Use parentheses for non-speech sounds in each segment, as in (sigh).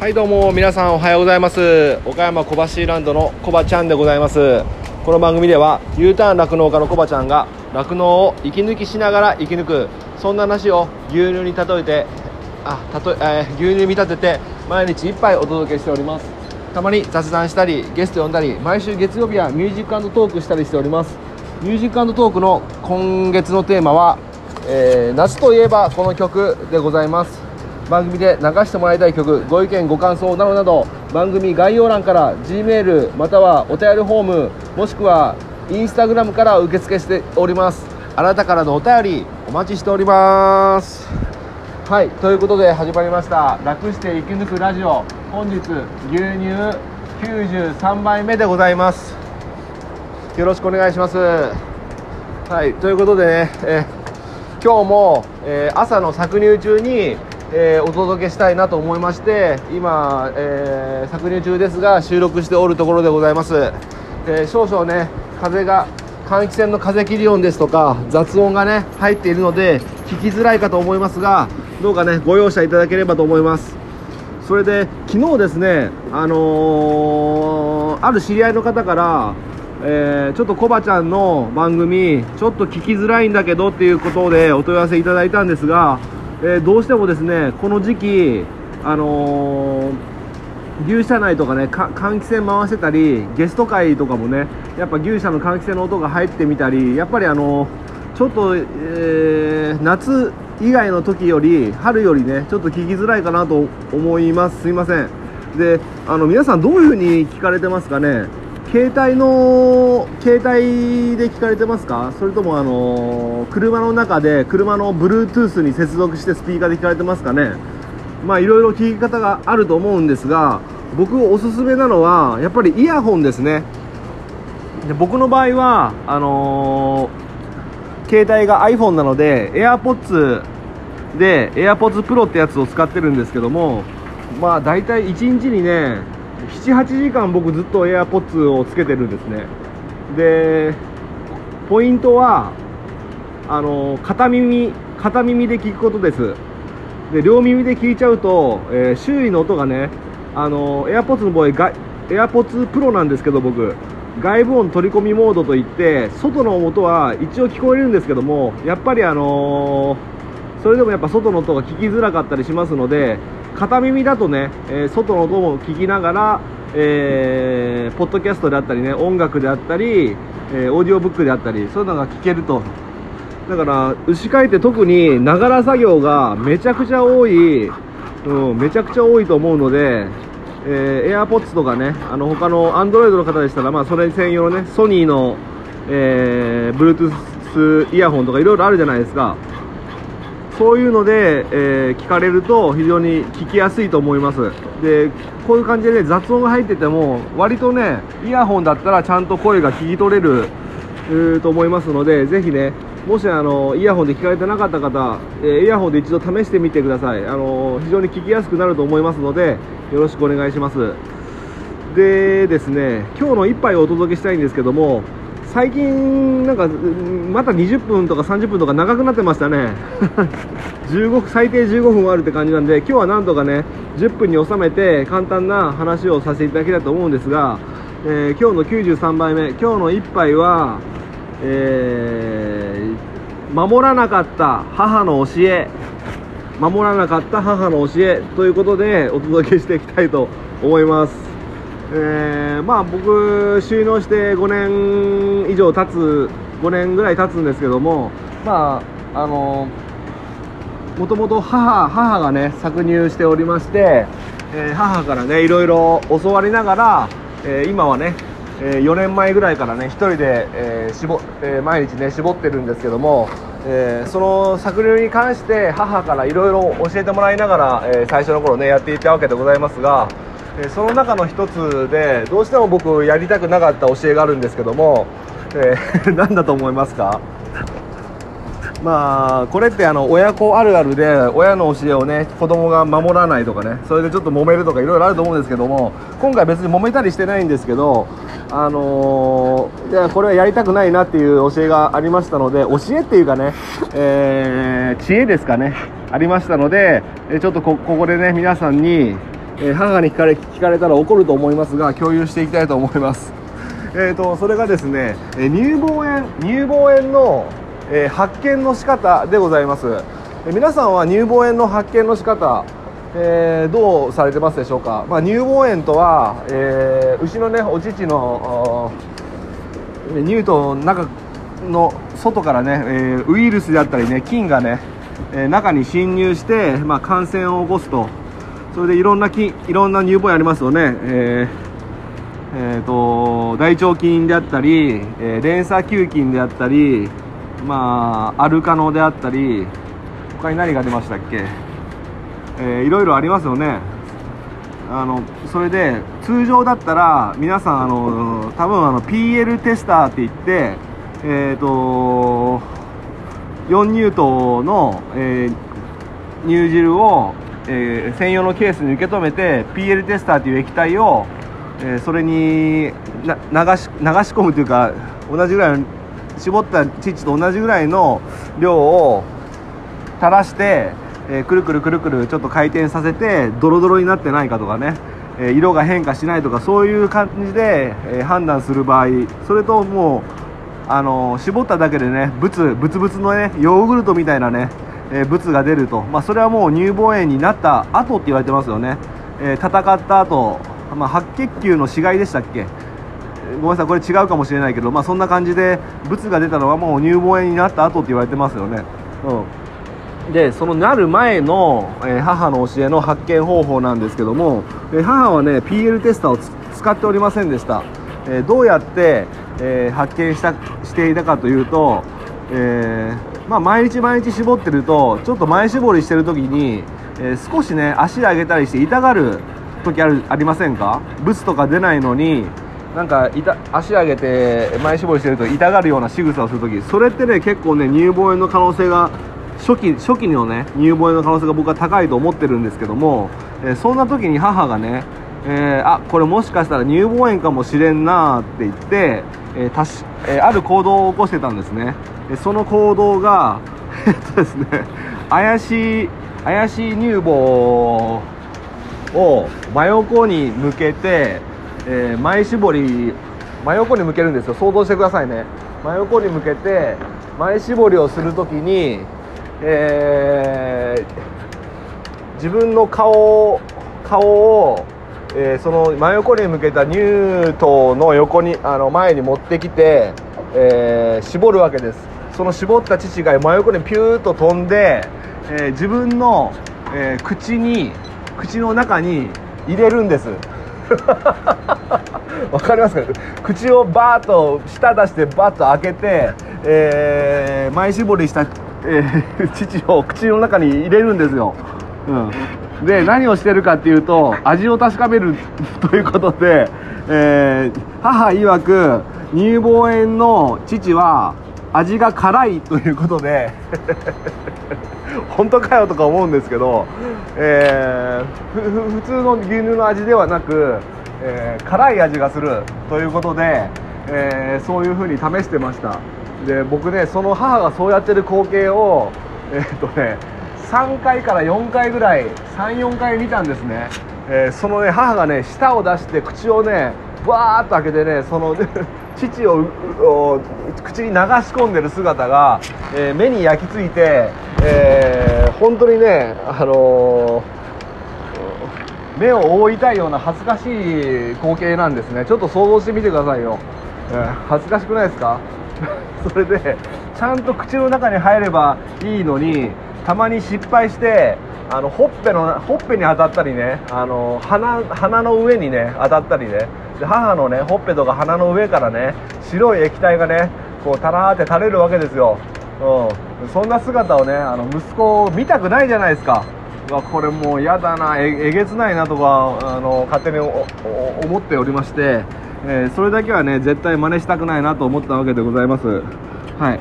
はいどうも皆さんおはようございます。岡山小橋ランドのコバちゃんでございます。この番組では U ターン酪農家のコバちゃんが酪農を息抜きしながら生き抜くそんな話を牛乳に例えてあたと、えー、牛乳見立てて毎日一杯お届けしております。たまに雑談したりゲスト呼んだり毎週月曜日はミュージックトークしたりしております。ミュージックトークの今月のテーマは、えー、夏といえばこの曲でございます。番組で流してもらいたい曲ご意見ご感想などなど番組概要欄から G メールまたはお便りフォームもしくはインスタグラムから受付しております。あなたからのお便りお待ちしております。はいということで始まりました。楽して生き抜くラジオ。本日牛乳93杯目でございます。よろしくお願いします。はいということでね、え今日も、えー、朝の搾乳中にえー、お届けしたいなと思いまして今、えー、搾乳中ですが収録しておるところでございます、えー、少々ね風が換気扇の風切り音ですとか雑音がね入っているので聞きづらいかと思いますがどうかねご容赦いただければと思います。それで昨日ですねあのー、ある知り合いの方からえー、ちょっとコバちゃんの番組ちょっと聞きづらいんだけどっていうことでお問い合わせいただいたんですがえー、どうしてもですねこの時期、あのー、牛舎内とかね換気扇回してたりゲスト会とかもねやっぱ牛舎の換気扇の音が入ってみたりやっぱりあのー、ちょっと、えー、夏以外の時より春よりねちょっと聞きづらいかなと思います。すいません。であの皆さんどういう風に聞かれてますかね？携帯の携帯で聞かれてますか？それともあの車の中で車の Bluetooth に接続してスピーカーで聞かれてますかね？まあいろいろ聞き方があると思うんですが僕おすすめなのはやっぱりイヤホンですね。で僕の場合はあのー、携帯が iPhone なので AirPods で AirPods Pro ってやつを使ってるんですけどもまあ大体1日にね78時間僕ずっと AirPods をつけてるんですね。でポイントはあの片耳片耳で聞くことです。で両耳で聞いちゃうと、えー、周囲の音がねあの AirPods の場合 AirPods Pro なんですけど僕外部音取り込みモードといって外の音は一応聞こえるんですけどもやっぱりあのー、それでもやっぱ外の音が聞きづらかったりしますので片耳だとね、えー、外の音も聞きながら、えー、ポッドキャストであったりね音楽であったり、えー、オーディオブックであったりそういうのが聞けると。だから牛飼いって特にながら作業がめちゃくちゃ多い、うん、めちゃくちゃ多いと思うので、えー、AirPods とかねあの他の Android の方でしたら、まあ、それ専用のねソニーの、えー、Bluetooth イヤホンとかいろいろあるじゃないですか。そういうので、えー、聞かれると非常に聞きやすいと思います。でこういう感じでね雑音が入ってても割とねイヤホンだったらちゃんと声が聞き取れると思いますのでぜひねもしあのイヤホンで聞かれてなかった方、えー、イヤホンで一度試してみてください。あの非常に聞きやすくなると思いますのでよろしくお願いします。でですね今日の一杯をお届けしたいんですけども最近、なんかまた20分とか30分とか長くなってましたね。(laughs) 15最低15分あるって感じなんで今日はなんとかね10分に収めて簡単な話をさせていただきたいと思うんですが、えー、今日の93杯目今日の1杯は、えー、守らなかった母の教え。守らなかった母の教えということでお届けしていきたいと思います。えー、まあ僕収納して5年以上経つ5年ぐらい経つんですけどもまああのもともと母母がね搾乳しておりまして、えー、母からねいろいろ教わりながら、えー、今はね、え4年前ぐらいからね1人で、え絞え毎日ね絞ってるんですけどもえー、その搾乳に関して母からいろいろ教えてもらいながら、えー、最初の頃ねやっていたわけでございますが、その中の一つでどうしても僕やりたくなかった教えがあるんですけども、えー、(laughs) 何だと思いますか？まあこれってあの親子あるあるで親の教えをね子供が守らないとかねそれでちょっと揉めるとかいろいろあると思うんですけども今回別に揉めたりしてないんですけどあのー、いやこれはやりたくないなっていう教えがありましたので教えっていうかね、えー、知恵ですかねありましたのでちょっとここでね皆さんにえー、母に聞かれ聞かれたら怒ると思いますが共有していきたいと思います。(laughs) えーと、それがですね、え乳房炎乳房炎の、えー、発見の仕方でございます、えー、皆さんは乳房炎の発見の仕方えー、どうされてますでしょうか、まあ、乳房炎とは、えー、牛のねお乳の乳頭の中の外からね、えー、ウイルスであったりね菌がね、え中に侵入して、まあ、感染を起こすと。それでいろんな菌いろんな乳房ありますよね、ええーと、大腸菌であったり、え連鎖球菌であったり、まあ、アルカノであったり他に何が出ましたっけ？えー、いろいろありますよね。あのそれで通常だったら皆さんあの多分あの PL テスターって言ってえっ、ー、と4乳頭の、えー、乳汁を、えー、専用のケースに受け止めて PL テスターという液体を、えー、それにな流し流し込むというか同じぐらいの絞った乳と同じぐらいの量を垂らしてえー、くるくるくるくるちょっと回転させてドロドロになってないかとかね、え、色が変化しないとかそういう感じで、え、判断する場合それともう、あの絞っただけでねブツブツブツのねヨーグルトみたいなね、えブツが出ると、まあ、それはもう乳房炎になった後って言われてますよね、え戦った後、まあ、白血球の死骸でしたっけ？ごめんなさいこれ違うかもしれないけど、まあ、そんな感じでブツが出たのはもう乳房炎になった後って言われてますよね。うん。でそのなる前の、えー、母の教えの発見方法なんですけども、えー、母はね PL テスターを使っておりませんでした、えー、どうやって、え発見したしていたかというと、えまあ、毎日毎日絞ってるとちょっと前絞りしてる時に、え少しね足上げたりして痛がる時あるありませんか？ブツとか出ないのになんか足上げて前絞りしてると痛がるような仕草をするときそれってね結構ね乳房炎の可能性が初期初期のね乳房炎の可能性が僕は高いと思ってるんですけども、えー、そんな時に母がね、えー、あこれもしかしたら乳房炎かもしれんなって言って、えーたしえー、ある行動を起こしてたんですね。その行動が (laughs) えっとですね怪しい怪しい乳房を真横に向けて、えー、前絞り真横に向けるんですよ。想像してくださいね。真横に向けて前絞りをするときにえー、自分の顔顔を、えー、その真横に向けた乳頭の横にあの前に持ってきて、えー、絞るわけです。その絞った乳が真横にピューッと飛んで、えー、自分の、えー、口に口の中に入れるんです。(laughs) わかりますか？口をバーッと舌出してバッと開けて、えー、前絞りしたえー、(laughs) 父を口の中に入れるんですよ、うん、で何をしてるかっていうと味を確かめる (laughs) ということで、えー、母曰く乳房炎の父は味が辛いということで本当かよとか思うんですけど、えー、普通の牛乳の味ではなく、えー、辛い味がするということで、えー、そういうふうに試してました。で僕ねその母がそうやってる光景をえ、っとね3回から4回ぐらい34回見たんですね、えー、そのね母がね舌を出して口をねバーッと開けてねその父を口に流し込んでる姿が、えー、目に焼き付いて、えー、本当にね、あのー、目を覆いたいような恥ずかしい光景なんですね。ちょっと想像してみてくださいよ、えー、恥ずかしくないですか？(laughs) それでちゃんと口の中に入ればいいのにたまに失敗してあのほっぺのほっぺに当たったりねあの鼻鼻の上にね当たったりね。で母のねほっぺとか鼻の上からね白い液体がねこうたらーって垂れるわけですよ、うん、そんな姿をねあの息子を見たくないじゃないですか。わこれもう嫌だな。えげつないなとかあの勝手に思っておりまして。えー、それだけはね絶対真似したくないなと思ったわけでございます。はい。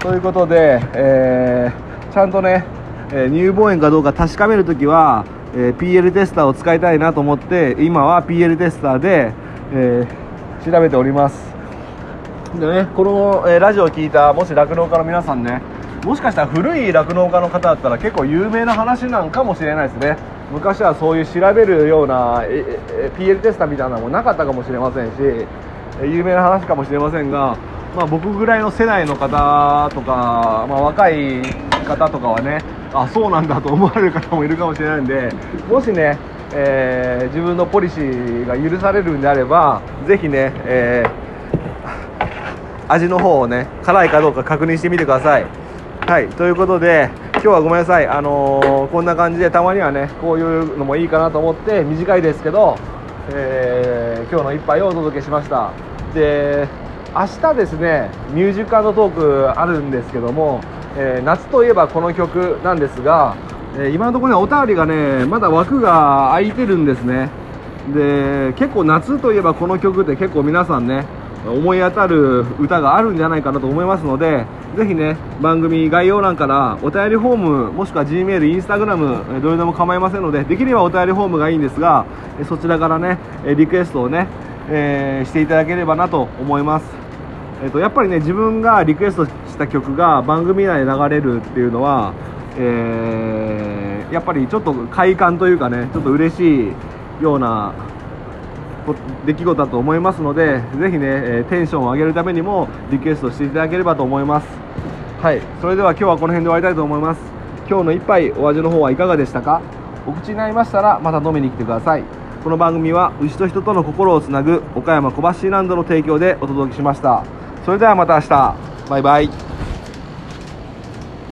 ということで、えー、ちゃんとね、えー、乳房炎かどうか確かめるときは、えー PL テスターを使いたいなと思って今は PL テスターで、え調べております。でねこの、えラジオを聞いたもし酪農家の皆さんねもしかしたら古い酪農家の方だったら結構有名な話なんかもしれないですね。昔はそういう調べるようなええ PL テスターみたいなのもなかったかもしれませんし有名な話かもしれませんが、まあ、僕ぐらいの世代の方とか、まあ、若い方とかはねあそうなんだと思われる方もいるかもしれないんでもしね、えー、自分のポリシーが許されるんであればぜひね、えー、味の方をね辛いかどうか確認してみてください。はいということで今日はごめんなさい、あのー、こんな感じでたまにはねこういうのもいいかなと思って短いですけど、えー、今日の一杯をお届けしましたで明日ですねミュージックトークあるんですけども、えー、夏といえばこの曲なんですが、え今のところねお便りがねまだ枠が空いてるんですね。で結構夏といえばこの曲って結構皆さんね思い当たる歌があるんじゃないかなと思いますのでぜひね番組概要欄からお便りフォームもしくは G メール、インスタグラムどれでも構いませんのでできればお便りフォームがいいんですがそちらからねリクエストをね、えー、していただければなと思います、えーと、やっぱりね自分がリクエストした曲が番組内で流れるっていうのは、えー、やっぱりちょっと快感というかねちょっと嬉しいような出来事だと思いますのでぜひね、えテンションを上げるためにもリクエストしていただければと思います。はい。それでは今日はこの辺で終わりたいと思います。今日の一杯お味の方はいかがでしたか？お口になりましたらまた飲みに来てください。この番組は牛と人との心をつなぐ岡山小橋ランドの提供でお届けしました。それではまた明日。バイバイ。